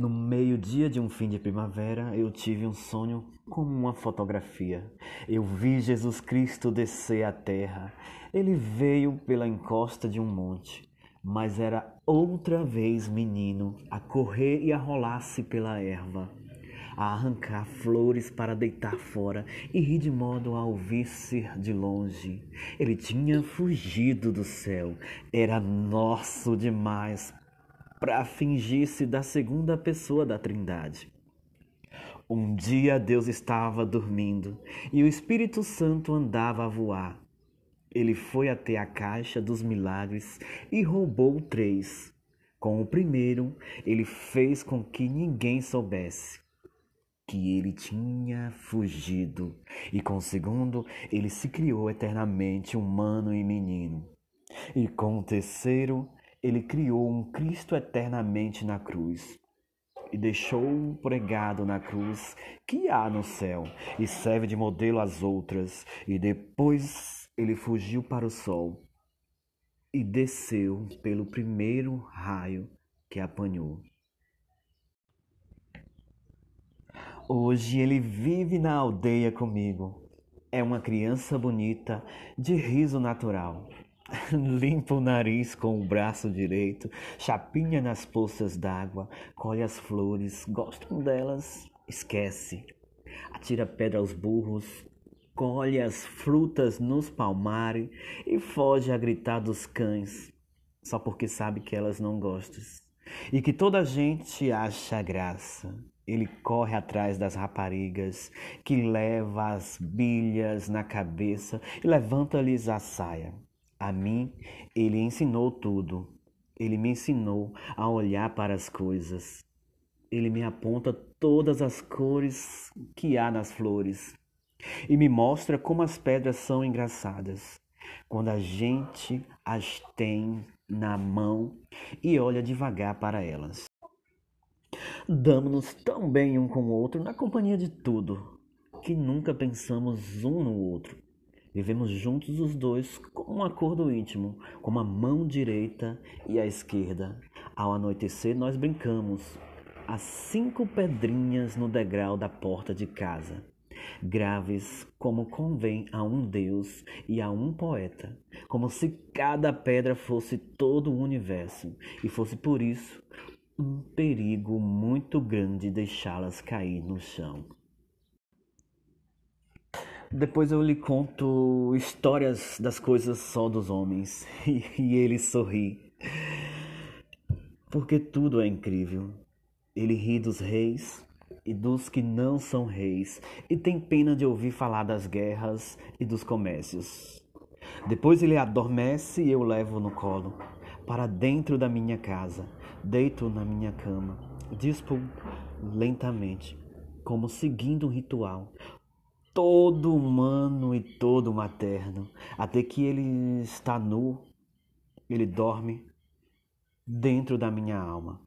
No meio-dia de um fim de primavera, eu tive um sonho como uma fotografia. Eu vi Jesus Cristo descer à terra. Ele veio pela encosta de um monte, mas era outra vez menino a correr e a rolar-se pela erva, a arrancar flores para deitar fora e rir de modo a ouvir-se de longe. Ele tinha fugido do céu, era nosso demais para fingir-se da segunda pessoa da Trindade. Um dia Deus estava dormindo e o Espírito Santo andava a voar. Ele foi até a caixa dos milagres e roubou três. Com o primeiro, ele fez com que ninguém soubesse que ele tinha fugido, e com o segundo, ele se criou eternamente humano e menino. E com o terceiro, ele criou um Cristo eternamente na cruz e deixou pregado na cruz que há no céu e serve de modelo às outras. E depois ele fugiu para o sol e desceu pelo primeiro raio que apanhou. Hoje ele vive na aldeia comigo. É uma criança bonita, de riso natural. Limpa o nariz com o braço direito, chapinha nas poças d'água, colhe as flores, gostam delas, esquece. Atira pedra aos burros, colhe as frutas nos palmares e foge a gritar dos cães, só porque sabe que elas não gostam. E que toda a gente acha graça. Ele corre atrás das raparigas, que leva as bilhas na cabeça e levanta-lhes a saia. A mim, ele ensinou tudo. Ele me ensinou a olhar para as coisas. Ele me aponta todas as cores que há nas flores e me mostra como as pedras são engraçadas quando a gente as tem na mão e olha devagar para elas. Damos-nos tão bem um com o outro na companhia de tudo que nunca pensamos um no outro. Vivemos juntos os dois com um acordo íntimo, como a mão direita e a esquerda. Ao anoitecer, nós brincamos, as cinco pedrinhas no degrau da porta de casa, graves como convém a um Deus e a um poeta, como se cada pedra fosse todo o universo e fosse por isso um perigo muito grande deixá-las cair no chão. Depois eu lhe conto histórias das coisas só dos homens e, ele sorri. Porque tudo é incrível. Ele ri dos reis e dos que não são reis e tem pena de ouvir falar das guerras e dos comércios. Depois ele adormece e eu levo no colo para dentro da minha casa, deito na minha cama, dispo lentamente, como seguindo um ritual, todo humano e todo materno, até que ele está nu, ele dorme dentro da minha alma.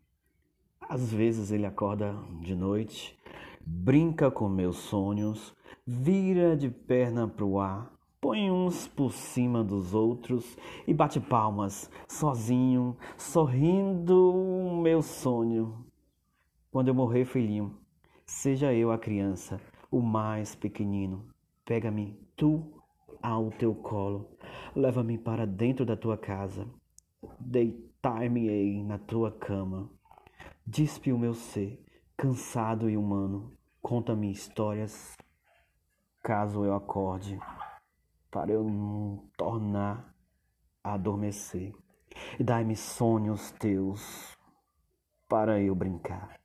Às vezes ele acorda de noite, brinca com meus sonhos, vira de perna para o ar, põe uns por cima dos outros e bate palmas, sozinho, sorrindo o meu sonho. Quando eu morrer, filhinho, seja eu a criança o mais pequenino. Pega-me, tu, ao teu colo, leva-me para dentro da tua casa, deitar-me-ei na tua cama. Dispe o meu ser, cansado e humano, conta-me histórias, caso eu acorde, para eu não tornar a adormecer. E dai-me sonhos teus para eu brincar.